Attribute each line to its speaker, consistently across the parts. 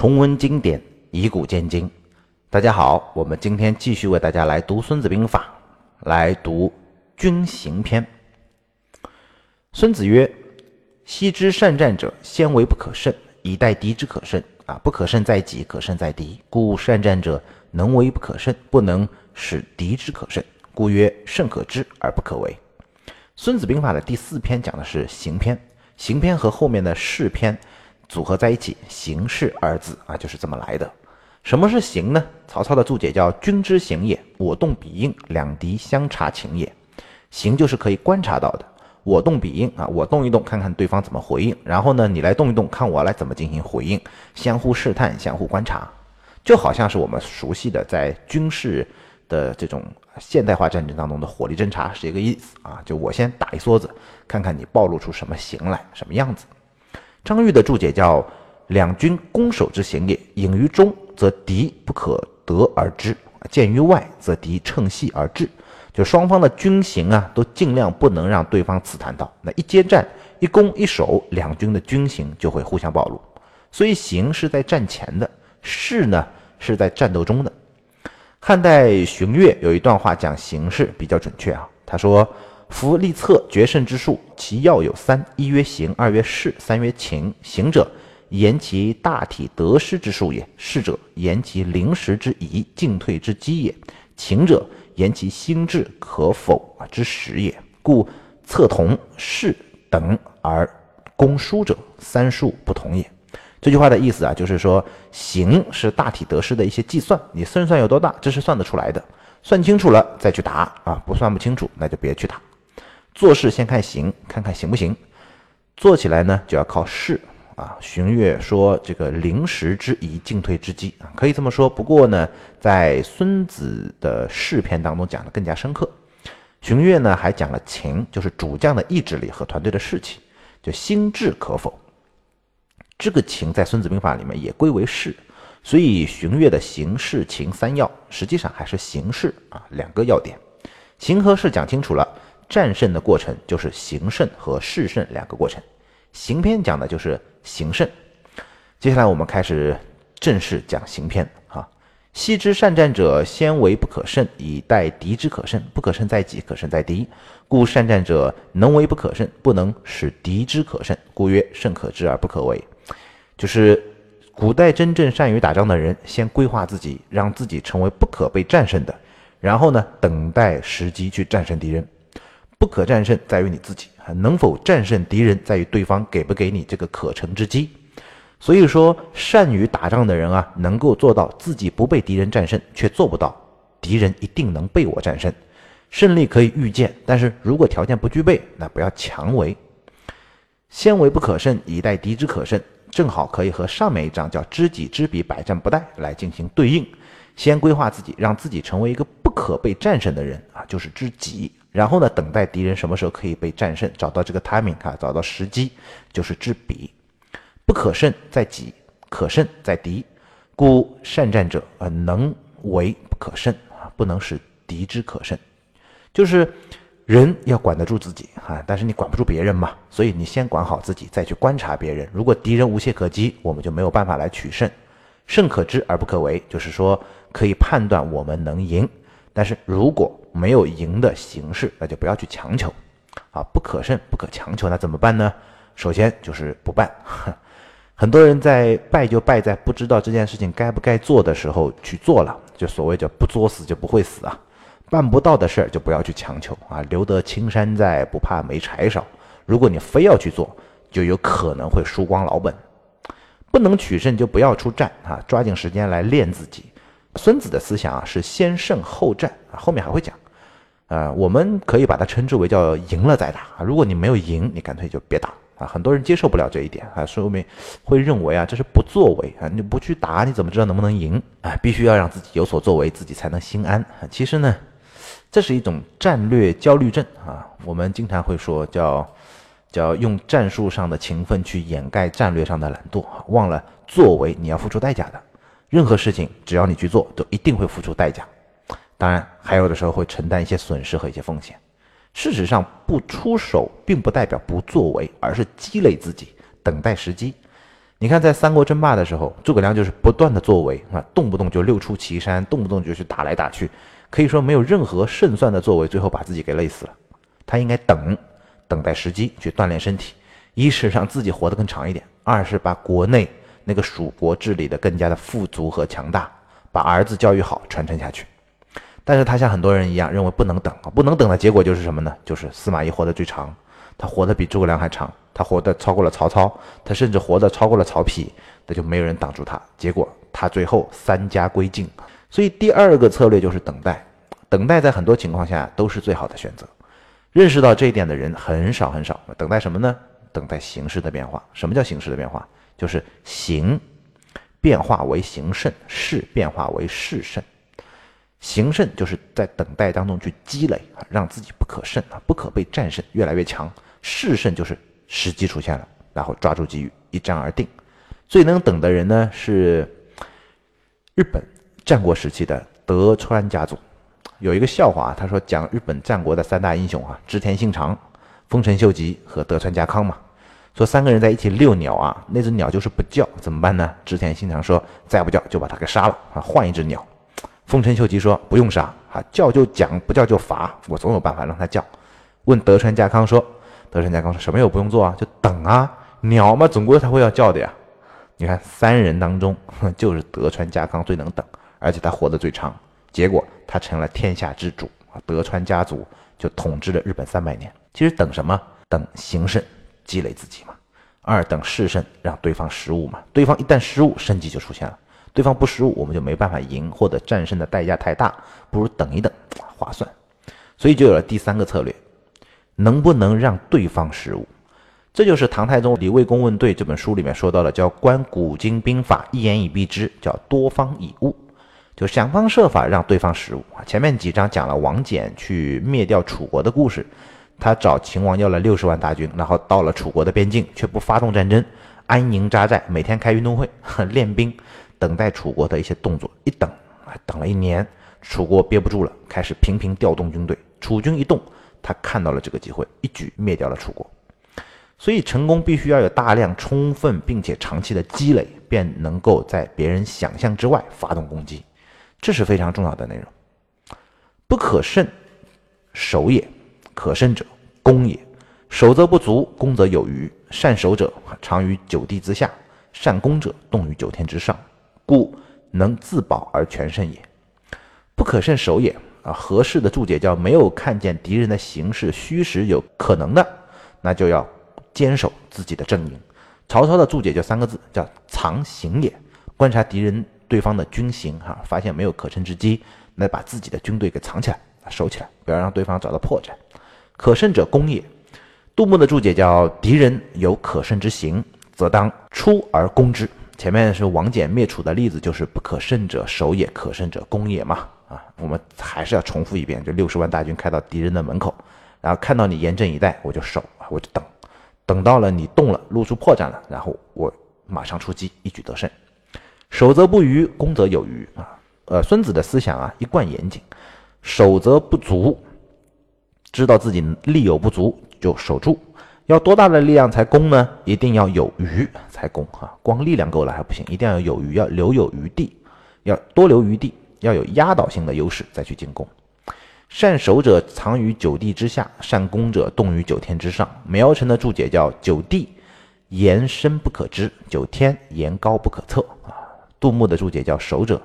Speaker 1: 重温经典，以古鉴今。大家好，我们今天继续为大家来读《孙子兵法》，来读军行篇。孙子曰：“昔之善战者，先为不可胜，以待敌之可胜。啊，不可胜在己，可胜在敌。故善战者能为不可胜，不能使敌之可胜。故曰：胜可知而不可为。”《孙子兵法》的第四篇讲的是行篇，行篇和后面的事篇。组合在一起，形势二字啊，就是这么来的。什么是形呢？曹操的注解叫“君之形也，我动彼应，两敌相察情也”。形就是可以观察到的，我动彼应啊，我动一动，看看对方怎么回应，然后呢，你来动一动，看我来怎么进行回应，相互试探，相互观察，就好像是我们熟悉的在军事的这种现代化战争当中的火力侦察是一个意思啊。就我先打一梭子，看看你暴露出什么形来，什么样子。张玉的注解叫“两军攻守之行也，隐于中则敌不可得而知，见于外则敌乘隙而至。就双方的军行啊，都尽量不能让对方刺探到。那一接战，一攻一守，两军的军行就会互相暴露。所以行是在战前的，势呢是在战斗中的。汉代荀悦有一段话讲形势比较准确啊，他说。夫立策决胜之术，其要有三：一曰行，二曰势，三曰情。行者，言其大体得失之术也；势者，言其临时之宜进退之机也；情者，言其心智可否之时也。故策同势等而攻输者，三术不同也。这句话的意思啊，就是说行是大体得失的一些计算，你胜算有多大，这是算得出来的。算清楚了再去打啊，不算不清楚，那就别去打。做事先看行，看看行不行。做起来呢，就要靠势啊。荀悦说：“这个临时之宜，进退之机啊，可以这么说。不过呢，在孙子的事篇当中讲的更加深刻。荀悦呢还讲了情，就是主将的意志力和团队的士气，就心智可否。这个情在孙子兵法里面也归为势，所以荀悦的行、势、情三要，实际上还是形势啊两个要点。行和势讲清楚了。战胜的过程就是行胜和势胜两个过程，行篇讲的就是行胜。接下来我们开始正式讲行篇啊。昔之善战者，先为不可胜，以待敌之可胜。不可胜在己，可胜在敌。故善战者能为不可胜，不能使敌之可胜。故曰胜可知而不可为。就是古代真正善于打仗的人，先规划自己，让自己成为不可被战胜的，然后呢，等待时机去战胜敌人。不可战胜在于你自己，能否战胜敌人在于对方给不给你这个可乘之机。所以说，善于打仗的人啊，能够做到自己不被敌人战胜，却做不到敌人一定能被我战胜。胜利可以预见，但是如果条件不具备，那不要强为。先为不可胜，以待敌之可胜，正好可以和上面一章叫知己知彼，百战不殆来进行对应。先规划自己，让自己成为一个不可被战胜的人啊，就是知己。然后呢，等待敌人什么时候可以被战胜，找到这个 timing 啊，找到时机，就是知彼。不可胜在己，可胜在敌。故善战者啊，能为不可胜啊，不能使敌之可胜。就是人要管得住自己啊，但是你管不住别人嘛，所以你先管好自己，再去观察别人。如果敌人无懈可击，我们就没有办法来取胜。胜可知而不可为，就是说可以判断我们能赢。但是如果没有赢的形式，那就不要去强求，啊，不可胜不可强求，那怎么办呢？首先就是不办。很多人在败就败在不知道这件事情该不该做的时候去做了，就所谓叫不作死就不会死啊。办不到的事儿就不要去强求啊，留得青山在，不怕没柴烧。如果你非要去做，就有可能会输光老本。不能取胜就不要出战啊，抓紧时间来练自己。孙子的思想啊是先胜后战啊，后面还会讲，呃，我们可以把它称之为叫赢了再打。如果你没有赢，你干脆就别打啊。很多人接受不了这一点啊，说明会认为啊这是不作为啊，你不去打你怎么知道能不能赢啊？必须要让自己有所作为，自己才能心安。其实呢，这是一种战略焦虑症啊。我们经常会说叫叫用战术上的勤奋去掩盖战略上的懒惰，忘了作为你要付出代价的。任何事情，只要你去做，都一定会付出代价。当然，还有的时候会承担一些损失和一些风险。事实上，不出手并不代表不作为，而是积累自己，等待时机。你看，在三国争霸的时候，诸葛亮就是不断的作为啊，动不动就六出祁山，动不动就去打来打去，可以说没有任何胜算的作为，最后把自己给累死了。他应该等，等待时机去锻炼身体，一是让自己活得更长一点，二是把国内那个蜀国治理的更加的富足和强大，把儿子教育好，传承下去。但是他像很多人一样，认为不能等啊，不能等的结果就是什么呢？就是司马懿活得最长。他活得比诸葛亮还长，他活得超过了曹操，他甚至活得超过了曹丕，那就没有人挡住他。结果他最后三家归晋。所以第二个策略就是等待，等待在很多情况下都是最好的选择。认识到这一点的人很少很少。等待什么呢？等待形势的变化。什么叫形势的变化？就是形变化为形胜，势变化为势胜。形胜就是在等待当中去积累啊，让自己不可胜啊，不可被战胜，越来越强。势胜就是时机出现了，然后抓住机遇，一战而定。最能等的人呢，是日本战国时期的德川家族。有一个笑话啊，他说讲日本战国的三大英雄啊，织田信长、丰臣秀吉和德川家康嘛。说三个人在一起遛鸟啊，那只鸟就是不叫，怎么办呢？织田信长说再不叫就把它给杀了啊，换一只鸟。丰臣秀吉说不用杀啊，叫就讲，不叫就罚，我总有办法让他叫。问德川家康说。德川家康说什么也不用做啊，就等啊，鸟嘛，总归他会要叫的呀。你看三人当中，就是德川家康最能等，而且他活得最长，结果他成了天下之主啊。德川家族就统治了日本三百年。其实等什么？等形胜，积累自己嘛。二等势胜，让对方失误嘛。对方一旦失误，胜机就出现了。对方不失误，我们就没办法赢，或者战胜的代价太大，不如等一等，划算。所以就有了第三个策略。能不能让对方失误？这就是唐太宗《李卫公问对》这本书里面说到的，叫“观古今兵法，一言以蔽之”，叫多方以误，就想方设法让对方失误啊。前面几章讲了王翦去灭掉楚国的故事，他找秦王要了六十万大军，然后到了楚国的边境，却不发动战争，安营扎寨，每天开运动会 练兵，等待楚国的一些动作。一等啊，等了一年，楚国憋不住了，开始频频调动军队，楚军一动。他看到了这个机会，一举灭掉了楚国。所以成功必须要有大量、充分并且长期的积累，便能够在别人想象之外发动攻击，这是非常重要的内容。不可胜，守也；可胜者，攻也。守则不足，攻则有余。善守者长于九地之下，善攻者动于九天之上，故能自保而全胜也。不可胜守也。啊，合适的注解叫没有看见敌人的形势虚实有可能的，那就要坚守自己的阵营。曹操的注解就三个字，叫藏形也。观察敌人对方的军形，哈，发现没有可乘之机，那把自己的军队给藏起来，守起来，不要让对方找到破绽。可胜者攻也。杜牧的注解叫敌人有可胜之形，则当出而攻之。前面是王翦灭楚的例子，就是不可胜者守也，可胜者攻也嘛。啊，我们还是要重复一遍，就六十万大军开到敌人的门口，然后看到你严阵以待，我就守，我就等，等到了你动了，露出破绽了，然后我马上出击，一举得胜。守则不虞，攻则有余啊。呃，孙子的思想啊，一贯严谨，守则不足，知道自己力有不足就守住。要多大的力量才攻呢？一定要有余才攻啊，光力量够了还不行，一定要有余，要留有余地，要多留余地。要有压倒性的优势再去进攻。善守者藏于九地之下，善攻者动于九天之上。苗晨的注解叫“九地言深不可知，九天言高不可测”。啊，杜牧的注解叫“守者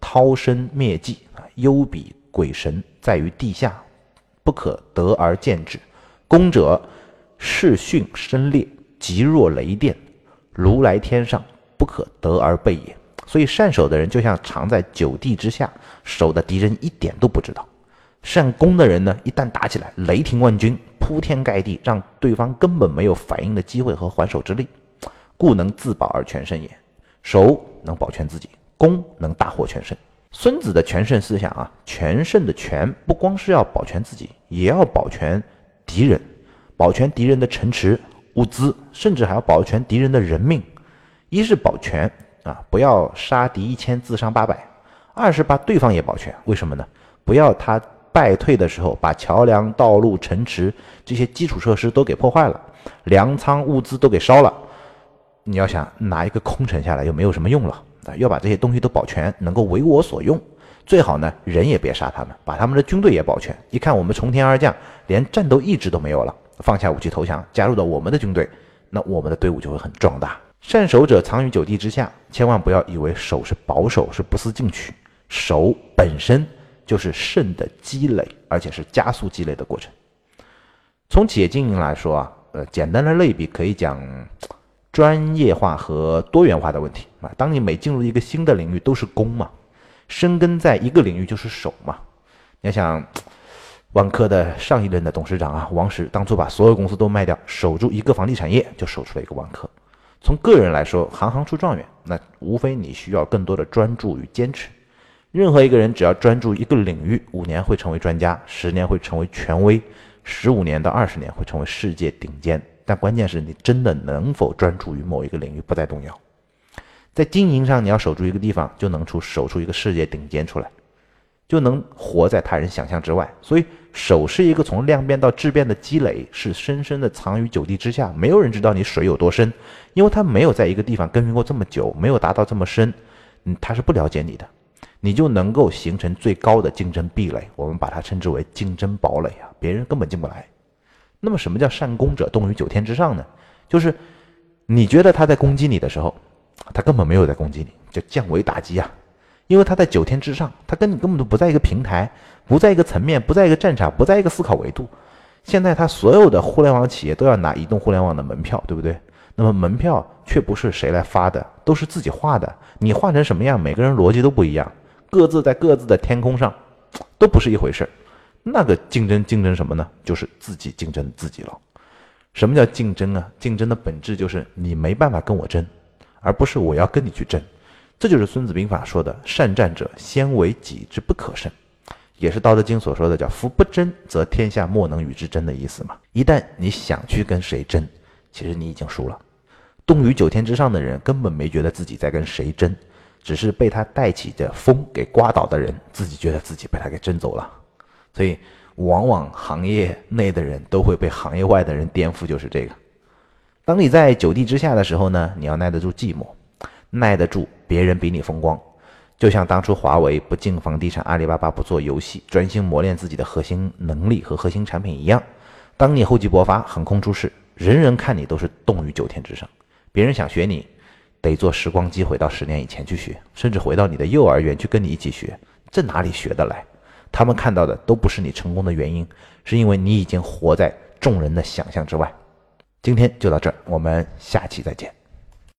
Speaker 1: 涛声灭迹，啊，幽比鬼神在于地下，不可得而见之；攻者势迅声烈，急若雷电，如来天上，不可得而备也。”所以善守的人就像藏在九地之下，守的敌人一点都不知道；善攻的人呢，一旦打起来，雷霆万钧，铺天盖地，让对方根本没有反应的机会和还手之力，故能自保而全胜也。守能保全自己，攻能大获全胜。孙子的全胜思想啊，全胜的全不光是要保全自己，也要保全敌人，保全敌人的城池、物资，甚至还要保全敌人的人命。一是保全。啊，不要杀敌一千，自伤八百。二是把对方也保全，为什么呢？不要他败退的时候，把桥梁、道路、城池这些基础设施都给破坏了，粮仓物资都给烧了，你要想拿一个空城下来，又没有什么用了要把这些东西都保全，能够为我所用。最好呢，人也别杀他们，把他们的军队也保全。一看我们从天而降，连战斗意志都没有了，放下武器投降，加入到我们的军队，那我们的队伍就会很壮大。善守者藏于九地之下，千万不要以为守是保守，是不思进取。守本身就是胜的积累，而且是加速积累的过程。从企业经营来说啊，呃，简单的类比可以讲专业化和多元化的问题啊。当你每进入一个新的领域，都是攻嘛。深耕在一个领域就是守嘛。你要想，万科的上一任的董事长啊，王石当初把所有公司都卖掉，守住一个房地产业，就守出了一个万科。从个人来说，行行出状元，那无非你需要更多的专注与坚持。任何一个人只要专注一个领域，五年会成为专家，十年会成为权威，十五年到二十年会成为世界顶尖。但关键是你真的能否专注于某一个领域，不再动摇。在经营上，你要守住一个地方，就能出守出一个世界顶尖出来，就能活在他人想象之外。所以，守是一个从量变到质变的积累，是深深的藏于九地之下。没有人知道你水有多深，因为他没有在一个地方耕耘过这么久，没有达到这么深，嗯，他是不了解你的。你就能够形成最高的竞争壁垒，我们把它称之为竞争堡垒啊，别人根本进不来。那么，什么叫善攻者动于九天之上呢？就是你觉得他在攻击你的时候。他根本没有在攻击你，叫降维打击啊！因为他在九天之上，他跟你根本都不在一个平台，不在一个层面，不在一个战场，不在一个思考维度。现在他所有的互联网企业都要拿移动互联网的门票，对不对？那么门票却不是谁来发的，都是自己画的。你画成什么样，每个人逻辑都不一样，各自在各自的天空上，都不是一回事儿。那个竞争竞争什么呢？就是自己竞争自己了。什么叫竞争啊？竞争的本质就是你没办法跟我争。而不是我要跟你去争，这就是《孙子兵法》说的“善战者，先为己之不可胜”，也是《道德经》所说的叫“夫不争，则天下莫能与之争”的意思嘛。一旦你想去跟谁争，其实你已经输了。动于九天之上的人根本没觉得自己在跟谁争，只是被他带起的风给刮倒的人，自己觉得自己被他给争走了。所以，往往行业内的人都会被行业外的人颠覆，就是这个。当你在九地之下的时候呢，你要耐得住寂寞，耐得住别人比你风光。就像当初华为不进房地产，阿里巴巴不做游戏，专心磨练自己的核心能力和核心产品一样。当你厚积薄发，横空出世，人人看你都是动于九天之上。别人想学你，得坐时光机回到十年以前去学，甚至回到你的幼儿园去跟你一起学。这哪里学得来？他们看到的都不是你成功的原因，是因为你已经活在众人的想象之外。今天就到这，我们下期再见。